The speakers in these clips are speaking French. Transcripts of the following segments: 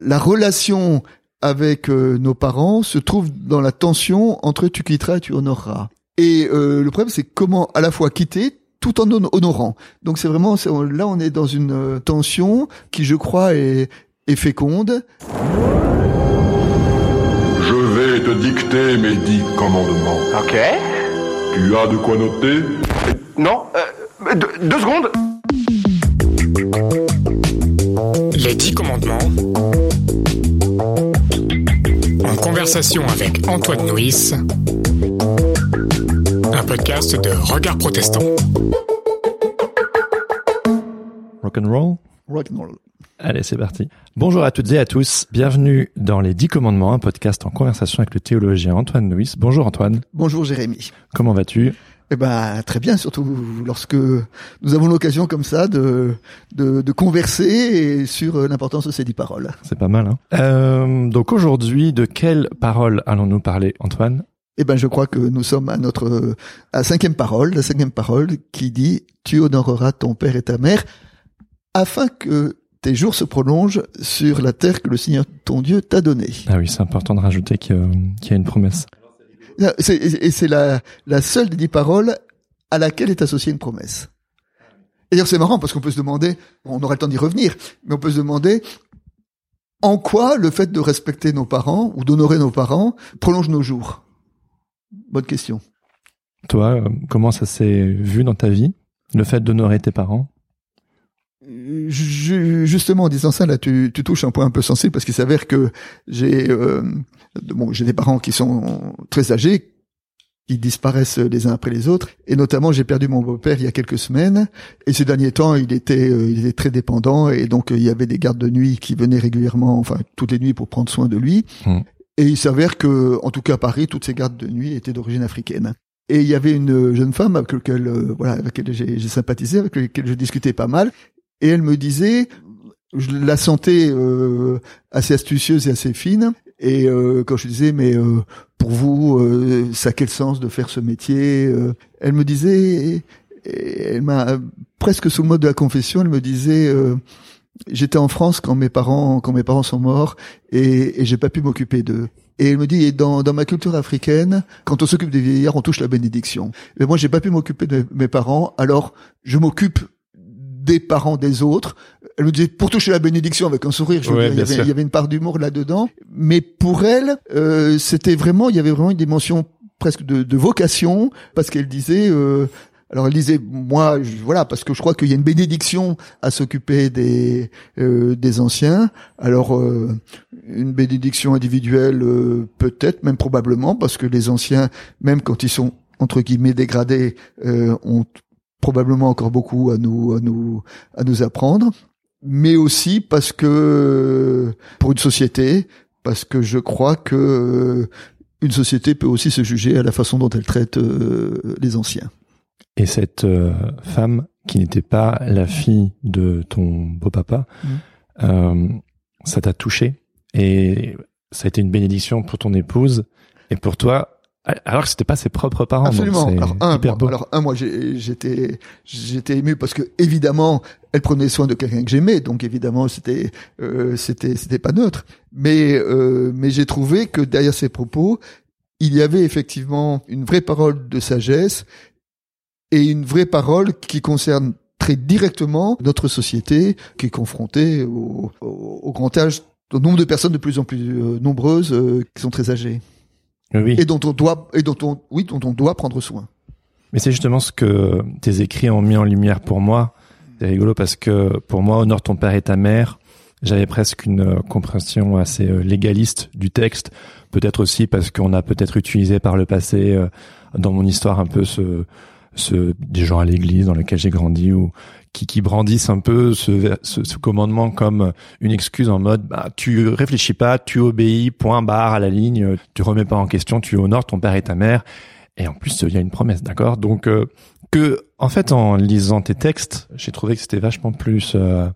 la relation avec euh, nos parents se trouve dans la tension entre tu quitteras et tu honoreras. Et euh, le problème, c'est comment à la fois quitter tout en honorant. Donc c'est vraiment là on est dans une euh, tension qui je crois est, est féconde. Je vais te dicter mes dix commandements. Ok. Tu as de quoi noter? Non, euh, deux, deux secondes. Les dix commandements. En conversation avec Antoine Nuis. Un podcast de Regard Protestant. Rock'n'roll? Rock'n'roll. Allez, c'est parti. Bonjour à toutes et à tous. Bienvenue dans Les Dix Commandements, un podcast en conversation avec le théologien Antoine Nuis. Bonjour Antoine. Bonjour Jérémy. Comment vas-tu? Eh ben très bien, surtout lorsque nous avons l'occasion comme ça de, de, de converser sur l'importance de ces dix paroles. C'est pas mal, hein euh, Donc aujourd'hui, de quelles paroles allons-nous parler, Antoine? Eh ben je crois que nous sommes à notre à cinquième parole, la cinquième parole qui dit tu honoreras ton père et ta mère afin que tes jours se prolongent sur la terre que le Seigneur ton Dieu t'a donnée. Ah oui, c'est important de rajouter qu'il y a une promesse. Et c'est la, la seule des dix paroles à laquelle est associée une promesse. Et d'ailleurs, c'est marrant parce qu'on peut se demander, on aura le temps d'y revenir, mais on peut se demander en quoi le fait de respecter nos parents ou d'honorer nos parents prolonge nos jours. Bonne question. Toi, euh, comment ça s'est vu dans ta vie, le fait d'honorer tes parents? Ju- Justement, en disant ça, là, tu, tu touches un point un peu sensible parce qu'il s'avère que j'ai euh, bon, j'ai des parents qui sont très âgés, qui disparaissent les uns après les autres, et notamment j'ai perdu mon beau-père il y a quelques semaines, et ces derniers temps, il était, euh, il était très dépendant, et donc euh, il y avait des gardes de nuit qui venaient régulièrement, enfin toutes les nuits pour prendre soin de lui, Hmm. et il s'avère que, en tout cas à Paris, toutes ces gardes de nuit étaient d'origine africaine. Et il y avait une jeune femme avec laquelle, euh, voilà, avec laquelle j'ai sympathisé, avec laquelle je discutais pas mal, et elle me disait, je la sentais euh, assez astucieuse et assez fine. Et euh, quand je disais, mais euh, pour vous, euh, ça a quel sens de faire ce métier euh, Elle me disait, elle m'a presque sous le mode de la confession, elle me disait, euh, j'étais en France quand mes parents, quand mes parents sont morts, et, et j'ai pas pu m'occuper d'eux. Et elle me dit, et dans, dans ma culture africaine, quand on s'occupe des vieillards, on touche la bénédiction. Mais moi, j'ai pas pu m'occuper de mes parents, alors je m'occupe des parents des autres. Elle me disait pour toucher la bénédiction avec un sourire. Je veux dire, il, y avait, sûr. il y avait une part d'humour là-dedans, mais pour elle, euh, c'était vraiment, il y avait vraiment une dimension presque de, de vocation parce qu'elle disait. Euh, alors elle disait moi je- voilà parce que je crois qu'il y a une bénédiction à s'occuper des euh, des anciens. Alors euh, une bénédiction individuelle euh, peut-être même probablement parce que les anciens même quand ils sont entre guillemets dégradés euh, ont probablement encore beaucoup à nous à nous à nous apprendre mais aussi parce que pour une société parce que je crois que euh, une société peut aussi se juger à la façon dont elle traite euh, les anciens. Et cette euh, femme qui n'était pas la fille de ton beau-papa, euh, ça t'a touché et ça a été une bénédiction pour ton épouse et pour toi, alors que c'était pas ses propres parents. Absolument. Alors un, hyper moi, beau. alors un, moi j'étais j'étais ému parce que évidemment elle prenait soin de quelqu'un que j'aimais, donc évidemment c'était euh, c'était c'était pas neutre. Mais euh, mais j'ai trouvé que derrière ces propos il y avait effectivement une vraie parole de sagesse et une vraie parole qui concerne très directement notre société qui est confrontée au, au, au grand âge, au nombre de personnes de plus en plus euh, nombreuses euh, qui sont très âgées oui. et dont on doit et dont on oui dont on doit prendre soin. Mais c'est justement ce que tes écrits ont mis en lumière pour moi. C'est rigolo parce que pour moi, honore ton père et ta mère. J'avais presque une euh, compréhension assez euh, légaliste du texte. Peut-être aussi parce qu'on a peut-être utilisé par le passé euh, dans mon histoire un peu ce, ce des gens à l'église dans lesquels j'ai grandi ou qui, qui brandissent un peu ce, ce, ce commandement comme une excuse en mode bah, tu réfléchis pas, tu obéis, point barre à la ligne, tu remets pas en question, tu honores ton père et ta mère. Et en plus, il y a une promesse, d'accord? Donc euh, que, en fait, en lisant tes textes, j'ai trouvé que c'était vachement plus euh,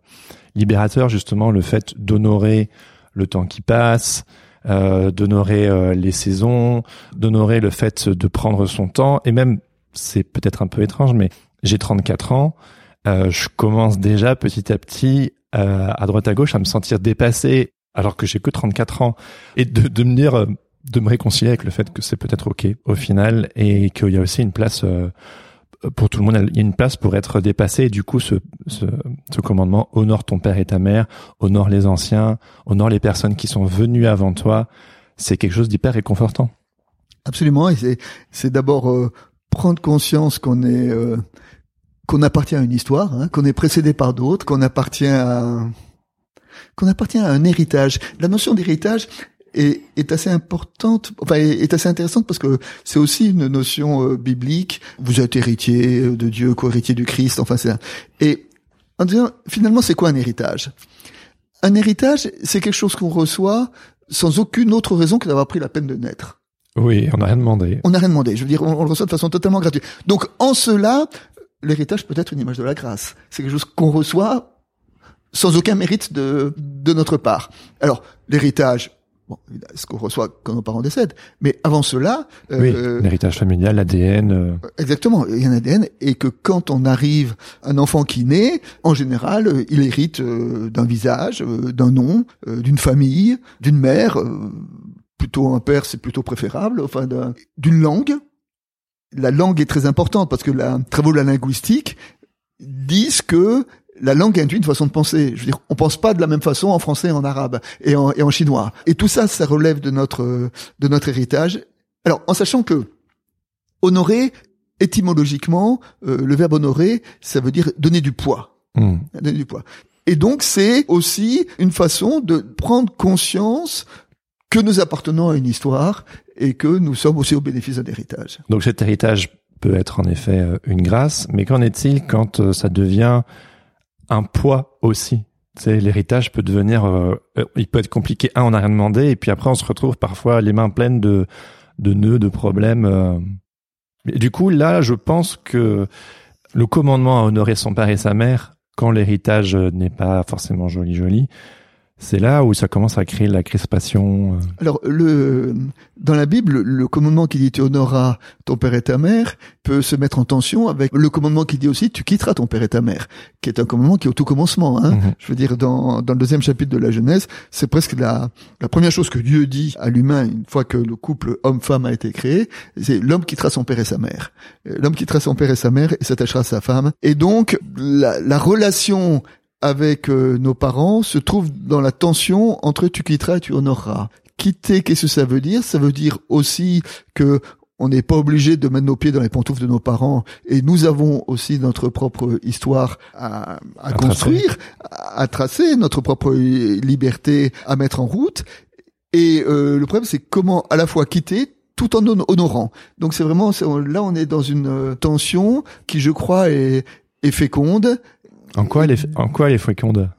libérateur justement le fait d'honorer le temps qui passe, euh, d'honorer euh, les saisons, d'honorer le fait de prendre son temps et même, c'est peut-être un peu étrange, mais j'ai 34 ans, euh, je commence déjà petit à petit euh, à droite à gauche à me sentir dépassé alors que j'ai que 34 ans et de, de me dire, de me réconcilier avec le fait que c'est peut-être ok au final et qu'il y a aussi une place euh, pour tout le monde. Il y a une place pour être dépassé et du coup ce, ce, ce commandement honore ton père et ta mère, honore les anciens, honore les personnes qui sont venues avant toi. C'est quelque chose d'hyper réconfortant. Absolument, et c'est d'abord euh, prendre conscience qu'on est euh, qu'on appartient à une histoire, hein, qu'on est précédé par d'autres, qu'on appartient à qu'on appartient à un héritage. La notion d'héritage est, est assez importante, enfin est assez intéressante parce que c'est aussi une notion euh, biblique. Vous êtes héritier de Dieu, co-héritier du Christ, enfin c'est et en disant finalement c'est quoi un héritage? Un héritage, c'est quelque chose qu'on reçoit sans aucune autre raison que d'avoir pris la peine de naître. Oui, on n'a rien demandé. On n'a rien demandé. Je veux dire, on, on, le reçoit de façon totalement gratuite. Donc, en cela, l'héritage peut être une image de la grâce. C'est quelque chose qu'on reçoit sans aucun mérite de, de notre part. Alors, l'héritage, bon, ce qu'on reçoit quand nos parents décèdent, mais avant cela... Oui, euh, l'héritage familial, l'ADN... Euh... Exactement, il y a un ADN, et que quand on arrive, un enfant qui naît, en général, euh, il hérite euh, d'un visage, d'un nom, d'une famille, d'une mère plutôt un père, c'est plutôt préférable, enfin d'une langue. La langue est très importante parce que la travaux de la linguistique disent que la langue induit une façon de penser. Je veux dire, on pense pas de la même façon en français, en arabe et en, et en chinois. Et tout ça, ça relève de notre de notre héritage. Alors, en sachant que honorer, étymologiquement, euh, le verbe honorer, ça veut dire donner du poids. Mmh. Donner du poids. Et donc, c'est aussi une façon de prendre conscience que nous appartenons à une histoire et que nous sommes aussi au bénéfice d'un héritage. Donc cet héritage peut être en effet euh, une grâce, mais qu'en est-il quand euh, ça devient un poids aussi? C'est l'héritage peut devenir, euh, il peut être compliqué. Un, on n'a rien demandé, et puis après, on se retrouve parfois les mains pleines de de nœuds, de problèmes. Du coup, là, je pense que le commandement à honorer son père et sa mère, quand l'héritage n'est pas forcément joli joli, c'est là où ça commence à créer la crispation. euh. Alors, le, dans la Bible, le commandement qui dit tu honoreras ton père et ta mère peut se mettre en tension avec le commandement qui dit aussi tu quitteras ton père et ta mère, qui est un commandement qui est au tout commencement. Hein. Mhm. Je veux dire, dans, dans le deuxième chapitre de la Genèse, c'est presque la, la première chose que Dieu dit à l'humain une fois que le couple homme-femme a été créé, c'est l'homme quittera son père et sa mère. Euh, L'homme quittera son père et sa mère et s'attachera à sa femme. Et donc, la, la relation avec euh, nos parents se trouve dans la tension entre tu quitteras et tu honoreras. Quitter, qu'est-ce que ça veut dire? Ça veut dire aussi que on n'est pas obligé de mettre nos pieds dans les pantoufles de nos parents et nous avons aussi notre propre histoire à, à, À construire, à, à tracer, notre propre liberté à mettre en route. Et euh, le problème, c'est comment à la fois quitter tout en hon- honorant. Donc c'est vraiment là on est dans une euh, tension qui je crois est, est féconde En quoi elle est, en quoi elle est féconde?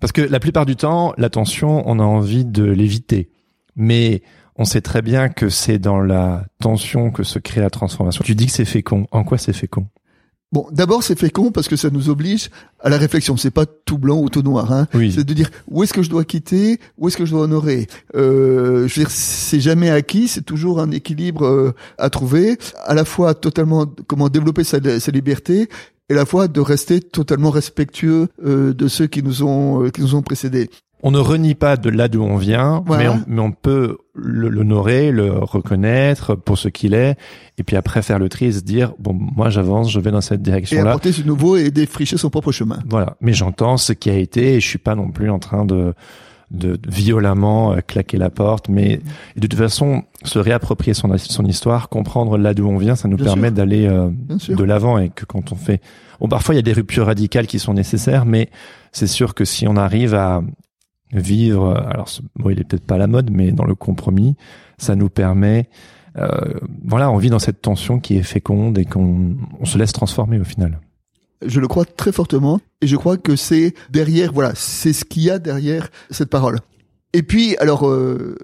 Parce que la plupart du temps, l'attention, on a envie de l'éviter. Mais on sait très bien que c'est dans la tension que se crée la transformation. Tu dis que c'est fécond. En quoi c'est fécond? Bon, d'abord c'est fécond parce que ça nous oblige à la réflexion. C'est pas tout blanc ou tout noir. Hein. Oui. C'est de dire où est-ce que je dois quitter, où est-ce que je dois honorer? Euh, je veux dire, c'est jamais acquis. C'est toujours un équilibre euh, à trouver. À la fois totalement comment développer sa, sa liberté et la fois de rester totalement respectueux euh, de ceux qui nous ont euh, qui nous ont précédés. On ne renie pas de là d'où on vient, Voilà. mais, on, mais on peut l'honorer, le reconnaître pour ce qu'il est, et puis après faire le tri et se dire bon, moi j'avance, je vais dans cette Et direction-là. apporter ce nouveau et défricher son propre chemin. Voilà. Mais j'entends ce qui a été et je suis pas non plus en train de, de violemment euh, claquer la porte. Mais et de toute façon, se réapproprier son, son histoire, comprendre là d'où on vient, ça nous Bien permet d'aller euh, de l'avant et que quand on fait, bon, parfois il y a des ruptures radicales qui sont nécessaires, mais c'est sûr que si on arrive à vivre, alors ce mot il est peut-être pas à la mode, mais dans le compromis, ça nous permet, euh, voilà, on vit dans cette tension qui est féconde et qu'on on se laisse transformer au final. Je le crois très fortement et je crois que c'est derrière, voilà, c'est ce qu'il y a derrière cette parole. Et puis, alors, euh,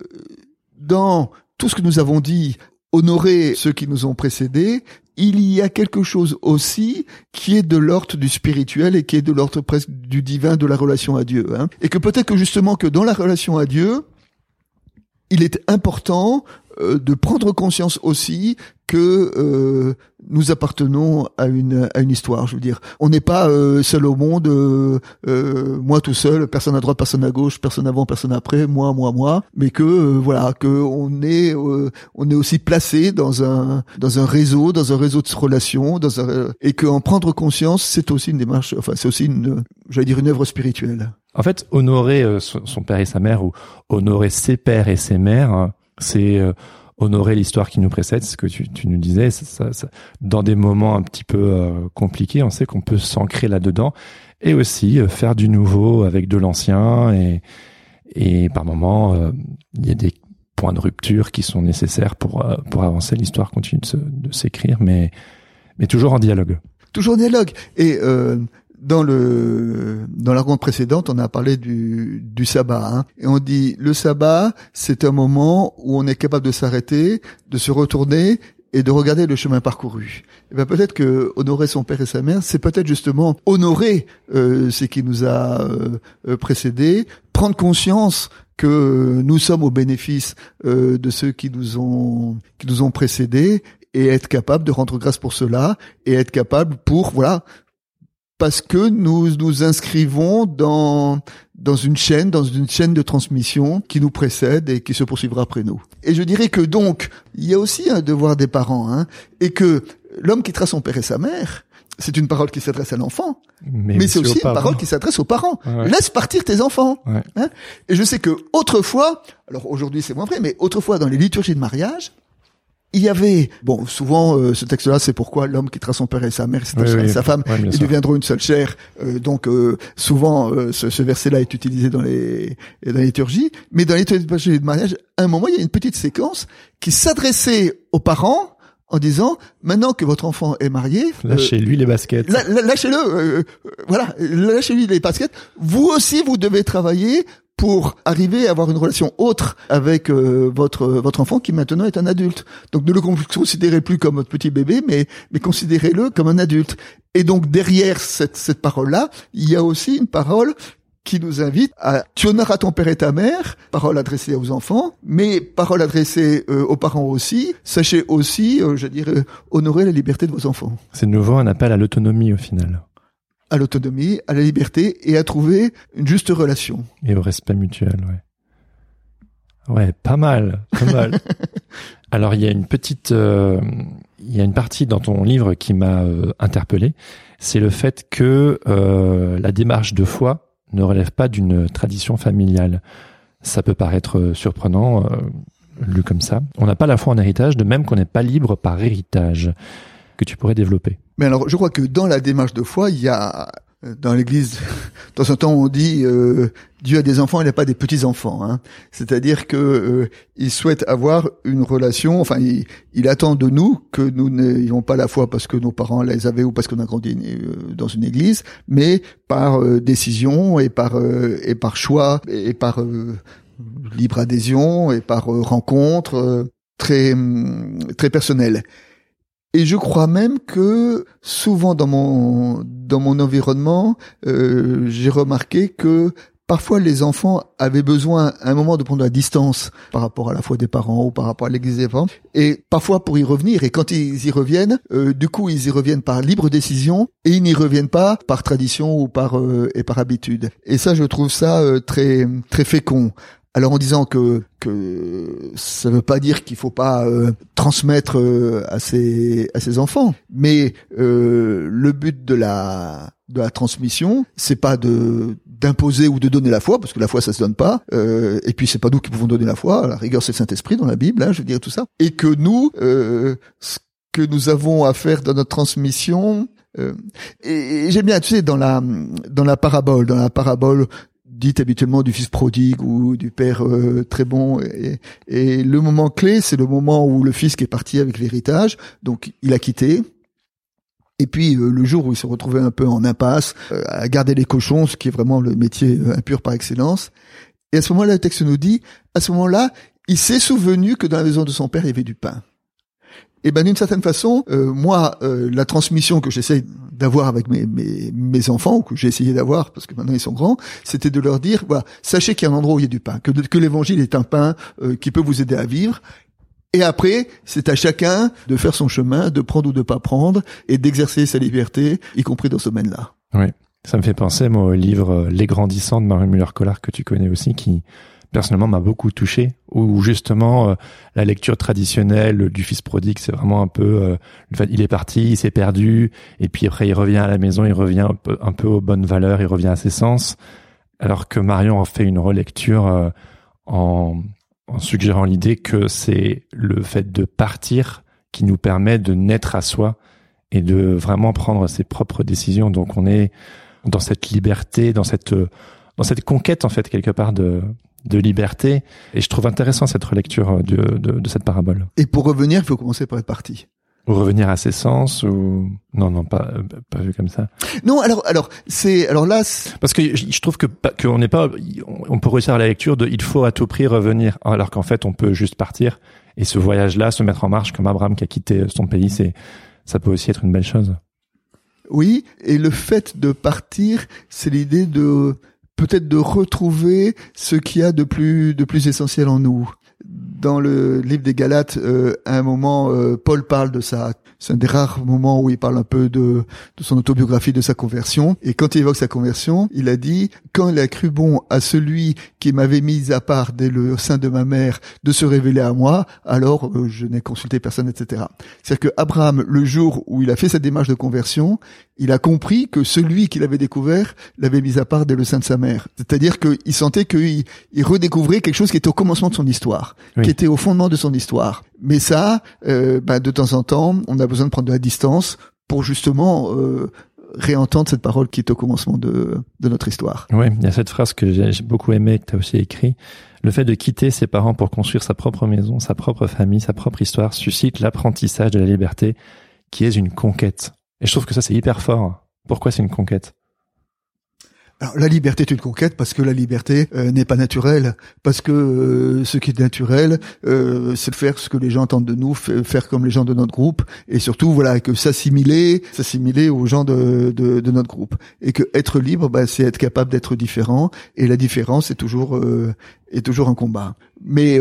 dans tout ce que nous avons dit, honorer ceux qui nous ont précédés, il y a quelque chose aussi qui est de l'ordre du spirituel et qui est de l'ordre presque du divin de la relation à Dieu. Hein. Et que peut-être que justement que dans la relation à Dieu, il est important de prendre conscience aussi que euh, nous appartenons à une à une histoire. Je veux dire, on n'est pas euh, seul au monde, moi tout seul, personne à droite, personne à gauche, personne avant, personne après, moi, moi, moi, mais que voilà, que on est on est aussi placé dans un dans un réseau, dans un réseau de relations, dans un et que en prendre conscience, c'est aussi une démarche, enfin c'est aussi une, j'allais dire une œuvre spirituelle. En fait, honorer euh, son père et sa mère ou honorer ses pères et ses mères, c'est euh, honorer l'histoire qui nous précède, ce que tu, nous disais. Dans des moments un petit peu euh, compliqués, on sait qu'on peut s'ancrer là-dedans et aussi faire du nouveau avec de l'ancien et, et par moments, il y a des points de rupture qui sont nécessaires pour pour avancer. L'histoire continue de s'écrire, mais mais toujours en dialogue. Toujours en dialogue. Et euh, dans le dans la ronde précédente, on a parlé du, du sabbat, hein, et on dit le sabbat, c'est un moment où on est capable de s'arrêter, de se retourner et de regarder le chemin parcouru. Et ben peut-être que honorer son père et sa mère, c'est peut-être justement honorer euh, ce qui nous a euh, euh, précédé, prendre conscience que nous sommes au bénéfice euh, de ceux qui nous ont qui nous ont précédés et être capable de rendre grâce pour cela et être capable pour voilà parce que nous nous inscrivons dans dans une chaîne, dans une chaîne de transmission qui nous précède et qui se poursuivra après nous. Et je dirais que donc il y a aussi un devoir des parents, hein, et que l'homme quittera son père et sa mère. C'est une parole qui s'adresse à l'enfant, mais, c'est aussi une parole qui s'adresse aux parents. Laisse partir tes enfants. Hein et je sais que autrefois, alors aujourd'hui c'est moins vrai, mais autrefois dans les liturgies de mariage, il y avait, bon, souvent euh, ce texte-là, c'est pourquoi l'homme quittera son père et sa mère, et sa femme, ils deviendront une seule chair. Euh, donc euh, souvent, ce, ce verset-là est utilisé dans les, dans les liturgies, mais dans les liturgies de mariage, à un moment, il y a une petite séquence qui s'adressait aux parents en disant maintenant que votre enfant est marié, lâchez-lui les baskets. lâchez-le, voilà, lâchez-lui les baskets. Vous aussi, vous devez travailler pour arriver à avoir une relation autre avec euh, votre votre enfant qui maintenant est un adulte. Donc ne le considérez plus comme votre petit bébé, mais mais considérez-le comme un adulte. Et donc derrière cette cette parole là, il y a aussi une parole qui nous invite à tu père et ta mère, parole adressée aux enfants, mais parole adressée euh, aux parents aussi. Sachez aussi, euh, je dirais, honorer la liberté de vos enfants. C'est de nouveau un appel à l'autonomie au final à l'autonomie, à la liberté et à trouver une juste relation. Et au respect mutuel, ouais. Ouais, pas mal, pas mal. Alors il y a une petite, euh, il y a une partie dans ton livre qui m'a euh, interpellé, c'est le fait que euh, la démarche de foi ne relève pas d'une tradition familiale. Ça peut paraître surprenant, lu comme ça. On n'a pas la foi en héritage, de même qu'on n'est pas libre par héritage que tu pourrais développer. Mais alors, je crois que dans la démarche de foi, il y a euh, dans l'Église, de temps en temps, on dit euh, Dieu a des enfants, il n'a pas des petits enfants. Hein. C'est-à-dire que euh, il souhaite avoir une relation. Enfin, il, attend de nous que nous n'ayons pas la foi parce que nos parents les avaient ou parce qu'on a grandi dans une Église, mais par décision et par et par choix et par libre adhésion et par rencontre très très personnelle. Et je crois même que souvent dans mon dans mon environnement, euh, j'ai remarqué que parfois les enfants avaient besoin à un moment de prendre la distance par rapport à la foi des parents ou par rapport à l'église des parents, et parfois pour y revenir. Et quand ils y reviennent, euh, du coup ils y reviennent par libre décision et ils n'y reviennent pas par tradition ou par euh, et par habitude. Et ça, je trouve ça très très fécond. Alors en disant que que ça veut pas dire qu'il faut pas euh, transmettre euh, à ses à ses enfants, mais euh, le but de la de la transmission, c'est pas de d'imposer ou de donner la foi, parce que la foi ça se donne pas. et puis c'est pas nous qui pouvons donner la foi. La rigueur c'est le Saint Esprit dans la Bible, hein, je veux dire tout ça. Et que nous, ce que nous avons à faire dans notre transmission, et, et j'aime bien, tu sais, dans la dans la parabole, dans la parabole dit habituellement du fils prodigue ou du père euh, très bon. Et, et, le moment clé, c'est le moment où le fils qui est parti avec l'héritage, donc il a quitté. Et puis euh, le jour où il s'est retrouvé un peu en impasse, euh, à garder les cochons, ce qui est vraiment le métier impur par excellence. Et à ce moment-là, le texte nous dit, à ce moment-là, il s'est souvenu que dans la maison de son père, il y avait du pain. Et ben d'une certaine façon, euh, moi, euh, la transmission que j'essaie d'avoir avec mes, mes, mes, enfants, ou que j'ai essayé d'avoir, parce que maintenant ils sont grands, c'était de leur dire, voilà, sachez qu'il y a un endroit où il y a du pain, que, que l'évangile est un pain euh, qui peut vous aider à vivre, Et après, c'est à chacun de faire son chemin, de prendre ou de pas prendre, et d'exercer sa liberté, y compris dans ce domaine-là. Oui, ça me fait penser moi au livre euh, Les Grandissants de Marie Muller-Collard que tu connais aussi, qui personnellement m'a beaucoup touché, où justement euh, la lecture traditionnelle du fils prodigue, c'est vraiment un peu, euh, il est parti, il s'est perdu, et puis après il revient à la maison, il revient un peu, aux bonnes valeurs, il revient à ses sens, alors que Marion en fait une relecture euh, en, en suggérant l'idée que c'est le fait de partir qui nous permet de naître à soi et de vraiment prendre ses propres décisions. Donc on est dans cette liberté, dans cette dans cette conquête en fait quelque part de de liberté. Et je trouve intéressant cette relecture de, de, de cette parabole. Et pour revenir, il faut commencer par être parti. Ou revenir à ses sens ou non non pas pas vu comme ça. Non alors alors c'est alors là parce que je trouve que qu'on n'est pas on peut réussir à la lecture de il faut à tout prix revenir alors qu'en fait on peut juste partir et ce voyage là se mettre en marche comme Abraham qui a quitté son pays c'est ça peut aussi être une belle chose. Oui et le fait de partir c'est l'idée de peut-être de retrouver ce qu'il y a de plus de plus essentiel en nous dans le livre des Galates, euh, à un moment, euh, Paul parle de ça. C'est un des rares moments où il parle un peu de, de son autobiographie, de sa conversion. Et quand il évoque sa conversion, il a dit quand il a cru bon à celui qui m'avait mis à part dès le sein de ma mère de se révéler à moi, alors euh, je n'ai consulté personne, etc. C'est-à-dire que Abraham, le jour où il a fait cette démarche de conversion, il a compris que celui qu'il avait découvert l'avait mis à part dès le sein de sa mère. C'est-à-dire qu'il sentait qu'il il redécouvrait quelque chose qui était au commencement de son histoire, qui était au fondement de son histoire. Mais ça, euh, bah, de temps en temps, on a besoin de prendre de la distance pour justement euh, réentendre cette parole qui est au commencement de, de notre histoire. Oui, il y a cette phrase que j'ai beaucoup aimée, que tu as aussi écrit. Le fait de quitter ses parents pour construire sa propre maison, sa propre famille, sa propre histoire suscite l'apprentissage de la liberté qui est une conquête. Et je trouve que ça, c'est hyper fort. Pourquoi c'est une conquête? Alors, la liberté est une conquête parce que la liberté euh, n'est pas naturelle, parce que euh, ce qui est naturel, euh, c'est faire ce que les gens attendent de nous, faire comme les gens de notre groupe, et surtout voilà que s'assimiler, s'assimiler aux gens de, de, de, notre groupe, et que être libre, bah, c'est être capable d'être différent, et la différence est toujours est toujours un combat. Mais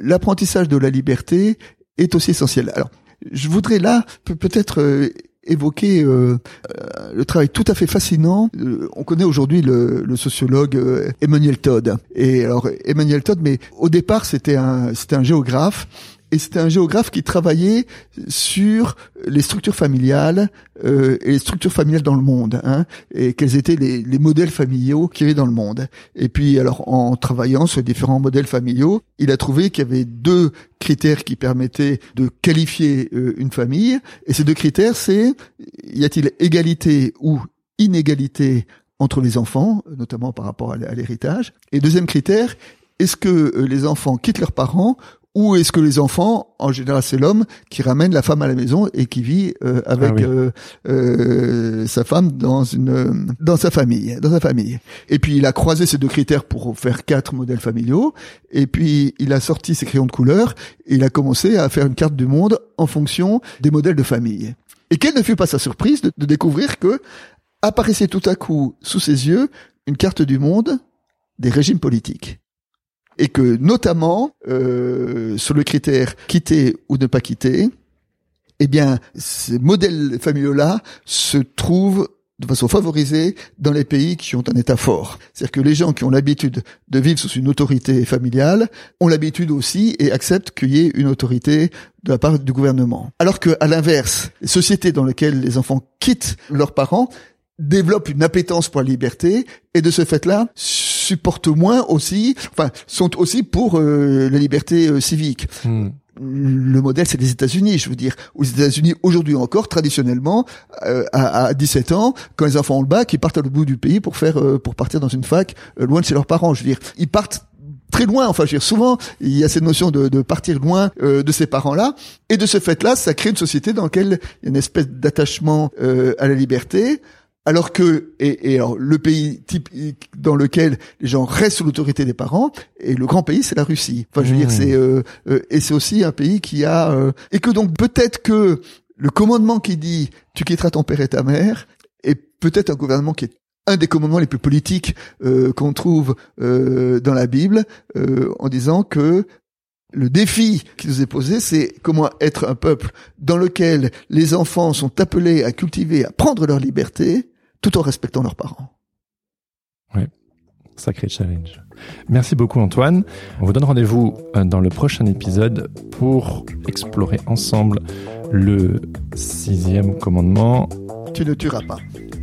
l'apprentissage de la liberté est aussi essentiel. Alors, je voudrais là peut-être évoquer euh, euh, le travail tout à fait fascinant. Euh, on connaît aujourd'hui le, sociologue Emmanuel Todd. Et alors Emmanuel Todd, mais au départ c'était un géographe et c'était un géographe qui travaillait sur les structures familiales euh, et les structures familiales dans le monde, hein, et quels étaient les, les modèles familiaux qu'il y avait dans le monde. Et puis, alors, en travaillant sur différents modèles familiaux, il a trouvé qu'il y avait deux critères qui permettaient de qualifier euh, une famille. Et ces deux critères, c'est y a-t-il égalité ou inégalité entre les enfants, notamment par rapport à l'héritage? Et deuxième critère, est-ce que euh, les enfants quittent leurs parents ou est-ce que les enfants, en général, c'est l'homme qui ramène la femme à la maison et qui vit euh, avec ah euh, euh, sa femme dans une dans sa famille, dans sa famille. Et puis il a croisé ces deux critères pour faire quatre modèles familiaux. Et puis il a sorti ses crayons de couleur et il a commencé à faire une carte du monde en fonction des modèles de famille. Et quelle ne fut pas sa surprise de, de découvrir que apparaissait tout à coup sous ses yeux une carte du monde des régimes politiques et que notamment euh, sur le critère quitter ou ne pas quitter, eh bien ces modèles familiaux-là se trouvent de façon favorisée dans les pays qui ont un État fort. C'est-à-dire que les gens qui ont l'habitude de vivre sous une autorité familiale ont l'habitude aussi et acceptent qu'il y ait une autorité de la part du gouvernement. Alors que, à l'inverse, les sociétés dans lesquelles les enfants quittent leurs parents développent une appétence pour la liberté et de ce fait-là supportent moins aussi, enfin sont aussi pour euh, la liberté euh, civique. Hmm. Le modèle, c'est les États-Unis. Je veux dire, aux États-Unis, aujourd'hui encore, traditionnellement, euh, à, à, 17 ans, quand les enfants ont le bac, ils partent à l'autre bout du pays pour faire, pour partir dans une fac loin de chez leurs parents. Je veux dire, ils partent très loin. Enfin, je veux dire, souvent, il y a cette notion de, de partir loin de ces parents-là, et de ce fait-là, ça crée une société dans laquelle il y a une espèce d'attachement à la liberté, alors que et, et alors, le pays typique dans lequel les gens restent sous l'autorité des parents et le grand pays c'est la Russie. Enfin je veux dire c'est mmh. euh, euh, et c'est aussi un pays qui a euh, et que donc peut-être que le commandement qui dit tu quitteras ton père et ta mère est peut-être un gouvernement qui est un des commandements les plus politiques qu'on trouve dans la Bible en disant que le défi qui nous est posé, c'est comment être un peuple dans lequel les enfants sont appelés à cultiver, à prendre leur liberté, tout en respectant leurs parents. Ouais. Sacré challenge. Merci beaucoup Antoine. On vous donne rendez-vous euh, dans le prochain épisode pour explorer ensemble le sixième commandement. Tu ne tueras pas.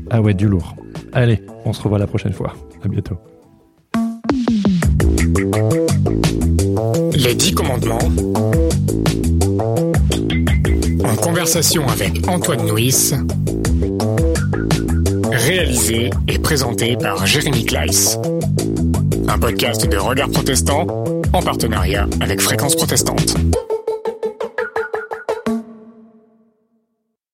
Ah ouais, du lourd. Allez, on se revoit la prochaine fois. À bientôt. Les dix commandements. En conversation avec Antoine Nuis. Réalisé et présenté par Jérémy Kleiss. Un podcast de Regard Protestant en partenariat avec Fréquence Protestante.